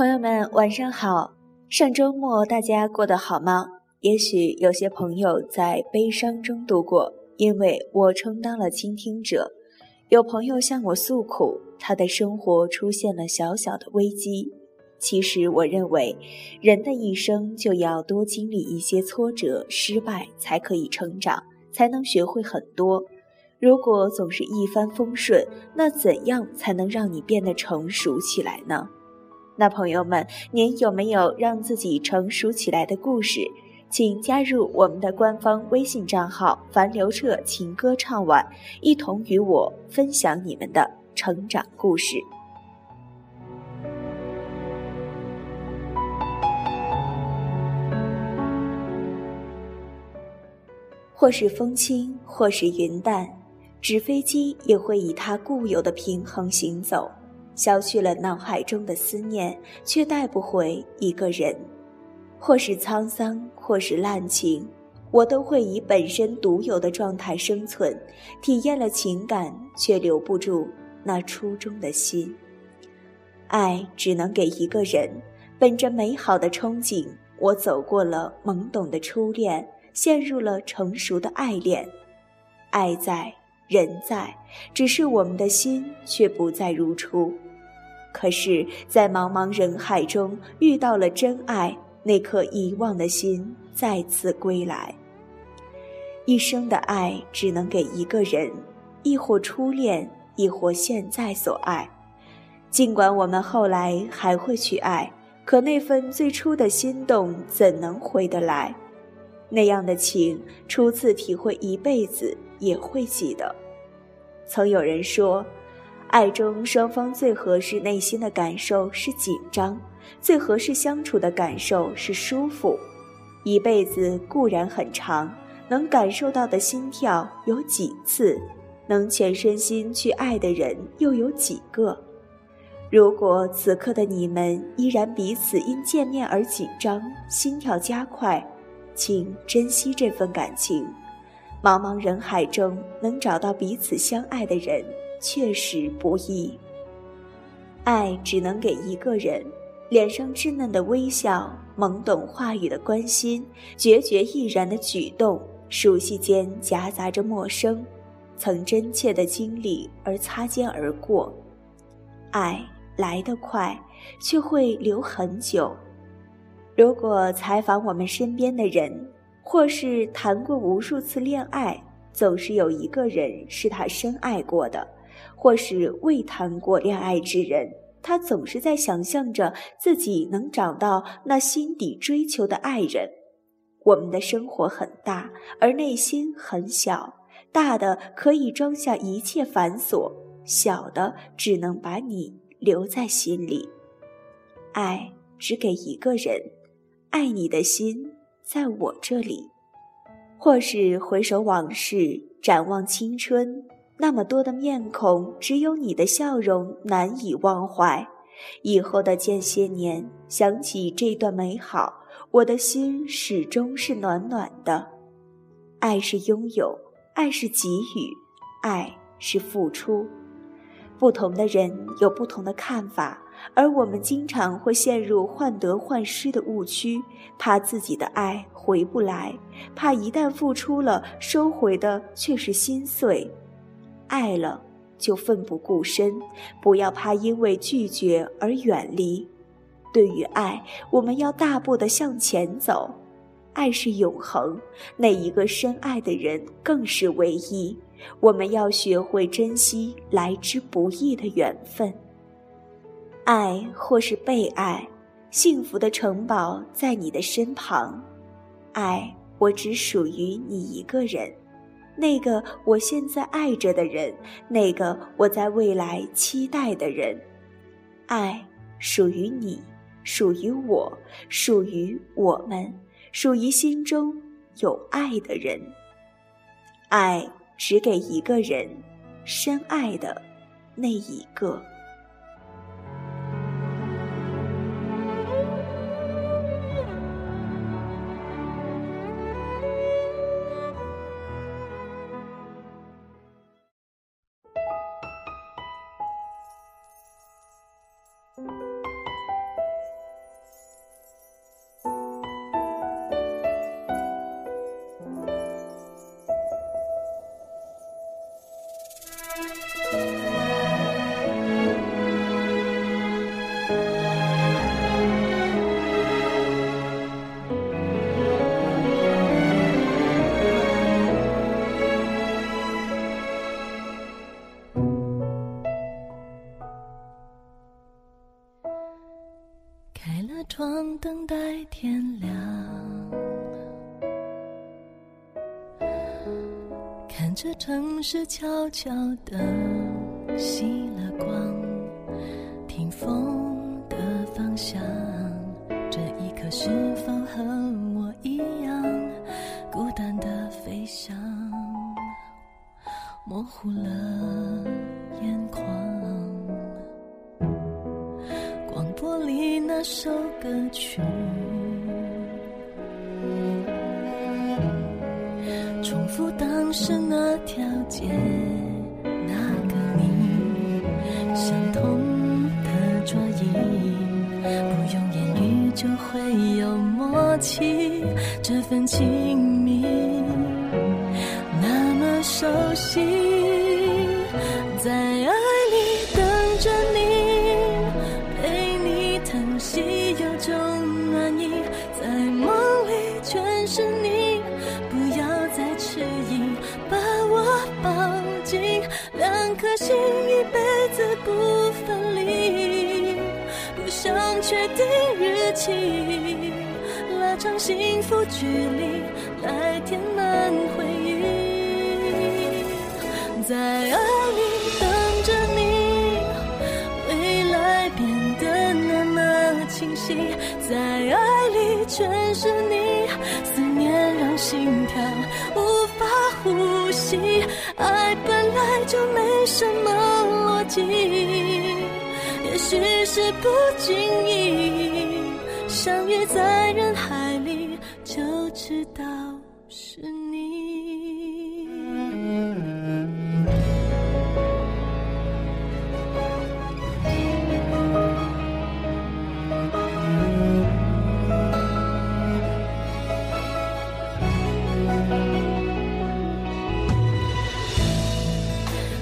朋友们，晚上好。上周末大家过得好吗？也许有些朋友在悲伤中度过，因为我充当了倾听者。有朋友向我诉苦，他的生活出现了小小的危机。其实，我认为，人的一生就要多经历一些挫折、失败，才可以成长，才能学会很多。如果总是一帆风顺，那怎样才能让你变得成熟起来呢？那朋友们，您有没有让自己成熟起来的故事？请加入我们的官方微信账号“樊刘彻情歌唱晚”，一同与我分享你们的成长故事。或是风轻，或是云淡，纸飞机也会以它固有的平衡行走。消去了脑海中的思念，却带不回一个人。或是沧桑，或是滥情，我都会以本身独有的状态生存，体验了情感，却留不住那初衷的心。爱只能给一个人，本着美好的憧憬，我走过了懵懂的初恋，陷入了成熟的爱恋。爱在，人在，只是我们的心却不再如初。可是，在茫茫人海中遇到了真爱，那颗遗忘的心再次归来。一生的爱只能给一个人，亦或初恋，亦或现在所爱。尽管我们后来还会去爱，可那份最初的心动怎能回得来？那样的情，初次体会一辈子也会记得。曾有人说。爱中双方最合适内心的感受是紧张，最合适相处的感受是舒服。一辈子固然很长，能感受到的心跳有几次？能全身心去爱的人又有几个？如果此刻的你们依然彼此因见面而紧张，心跳加快，请珍惜这份感情。茫茫人海中能找到彼此相爱的人。确实不易。爱只能给一个人，脸上稚嫩的微笑，懵懂话语的关心，决绝毅然的举动，熟悉间夹杂着陌生，曾真切的经历而擦肩而过。爱来得快，却会留很久。如果采访我们身边的人，或是谈过无数次恋爱，总是有一个人是他深爱过的。或是未谈过恋爱之人，他总是在想象着自己能找到那心底追求的爱人。我们的生活很大，而内心很小，大的可以装下一切繁琐，小的只能把你留在心里。爱只给一个人，爱你的心在我这里。或是回首往事，展望青春。那么多的面孔，只有你的笑容难以忘怀。以后的间些年，想起这段美好，我的心始终是暖暖的。爱是拥有，爱是给予，爱是付出。不同的人有不同的看法，而我们经常会陷入患得患失的误区，怕自己的爱回不来，怕一旦付出了，收回的却是心碎。爱了就奋不顾身，不要怕因为拒绝而远离。对于爱，我们要大步的向前走。爱是永恒，那一个深爱的人更是唯一。我们要学会珍惜来之不易的缘分。爱或是被爱，幸福的城堡在你的身旁。爱，我只属于你一个人。那个我现在爱着的人，那个我在未来期待的人，爱属于你，属于我，属于我们，属于心中有爱的人。爱只给一个人，深爱的那一个。是悄悄的熄了光，听风的方向，这一刻是否和我一样孤单的飞翔，模糊了眼眶。广播里那首歌曲。是那条街，那个你，相同的桌椅，不用言语就会有默契，这份亲密。那么熟悉。确定日期拉长幸福距离来填满回忆在爱里等着你未来变得那么清晰在爱里全是你思念让心跳无法呼吸爱本来就没什么逻辑。只是不经意相遇在人海里就知道是你。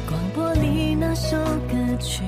广播里那首歌曲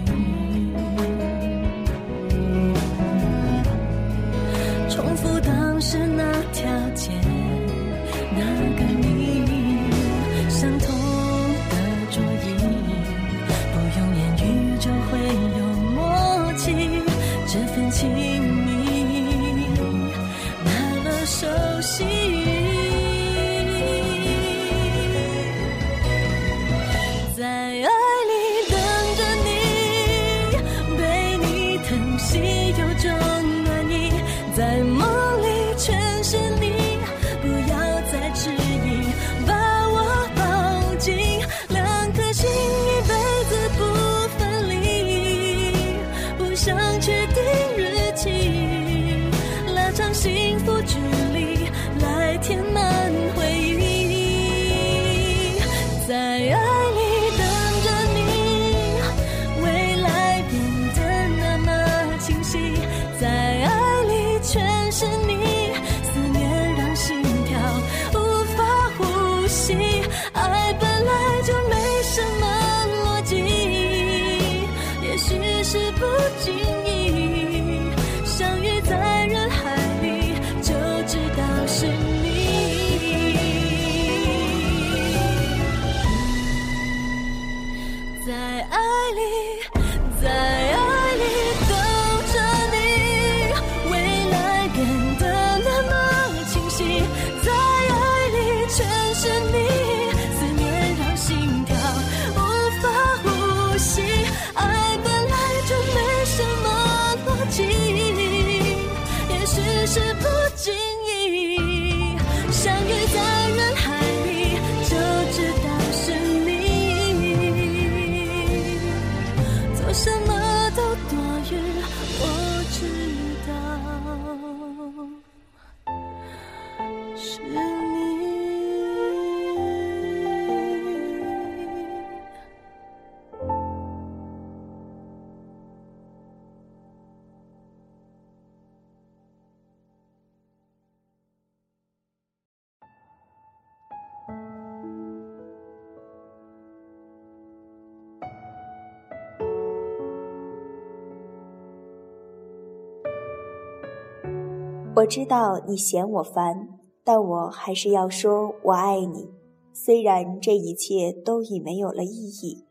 我知道你嫌我烦但我还是要说我爱你。虽然这一切都已没有了意义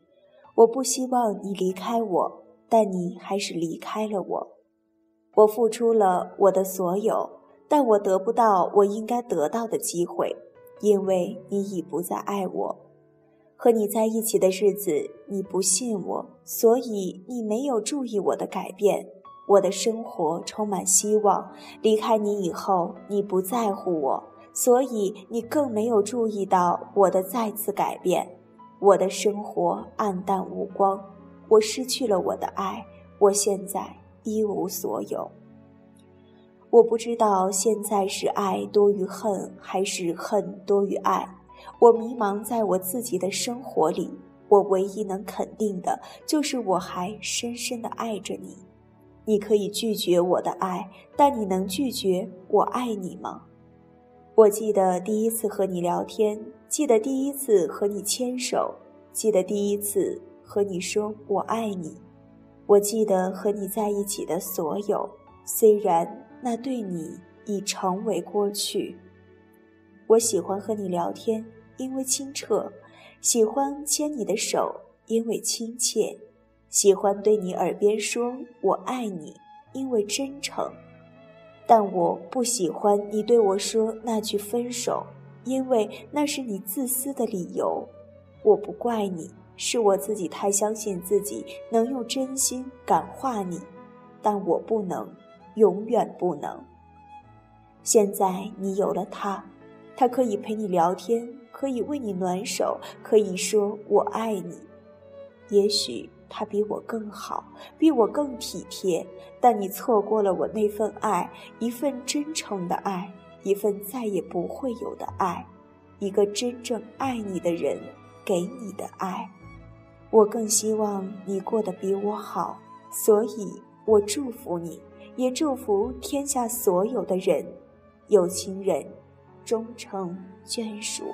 我不希望你离开我但你还是离开了我。我付出了我的所有但我得不到我应该得到的机会因为你已不再爱我。和你在一起的日子你不信我所以你没有注意我的改变。我的生活充满希望。离开你以后，你不在乎我，所以你更没有注意到我的再次改变。我的生活黯淡无光，我失去了我的爱，我现在一无所有。我不知道现在是爱多于恨，还是恨多于爱。我迷茫在我自己的生活里。我唯一能肯定的就是我还深深的爱着你。你可以拒绝我的爱，但你能拒绝我爱你吗？我记得第一次和你聊天，记得第一次和你牵手，记得第一次和你说我爱你。我记得和你在一起的所有，虽然那对你已成为过去。我喜欢和你聊天，因为清澈；喜欢牵你的手，因为亲切。喜欢对你耳边说“我爱你”，因为真诚；但我不喜欢你对我说那句分手，因为那是你自私的理由。我不怪你，是我自己太相信自己能用真心感化你，但我不能，永远不能。现在你有了他，他可以陪你聊天，可以为你暖手，可以说“我爱你”。也许。他比我更好，比我更体贴，但你错过了我那份爱，一份真诚的爱，一份再也不会有的爱，一个真正爱你的人给你的爱。我更希望你过得比我好，所以我祝福你，也祝福天下所有的人，有情人终成眷属。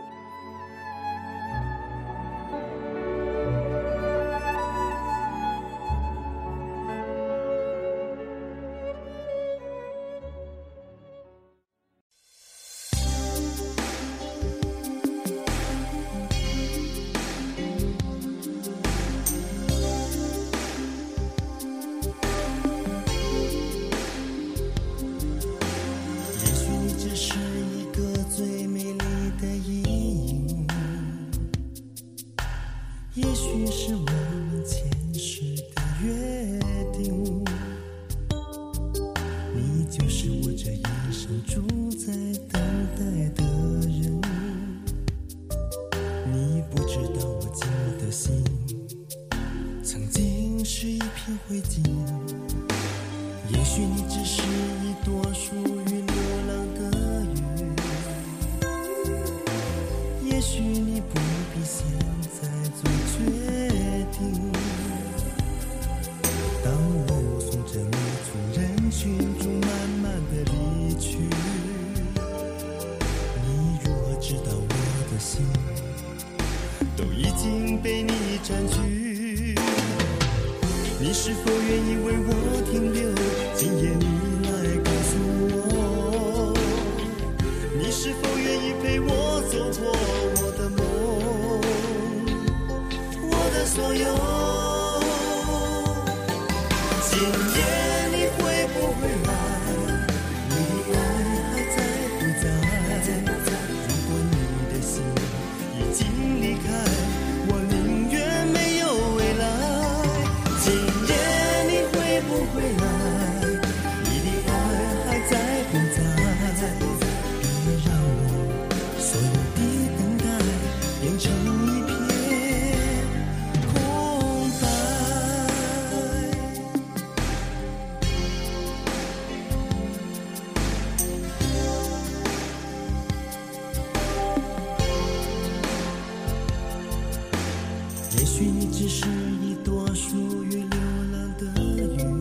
只是一朵属于流浪的云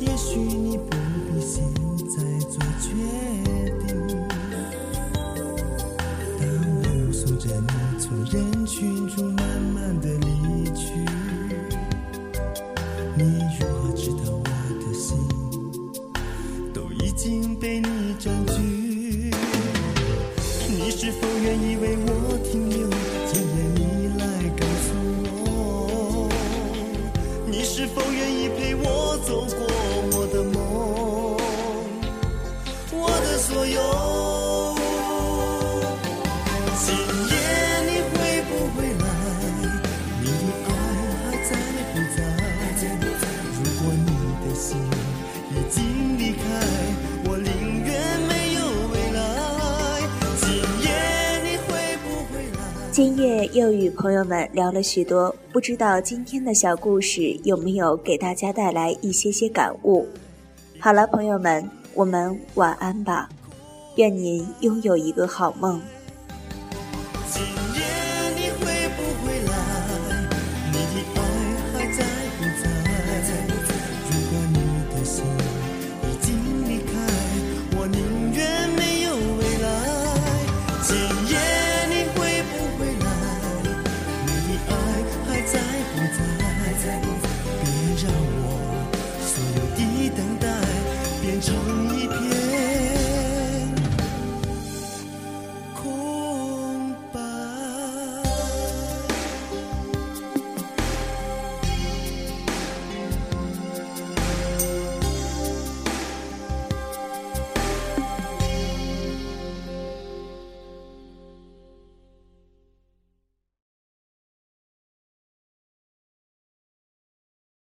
也许你不必现在做决定当我目送着你从人群中慢慢的离去你如何知道我的心都已经被你占据你是否愿意为我停留今夜是否愿意陪我走过？今夜又与朋友们聊了许多，不知道今天的小故事有没有给大家带来一些些感悟？好了，朋友们，我们晚安吧，愿您拥有一个好梦。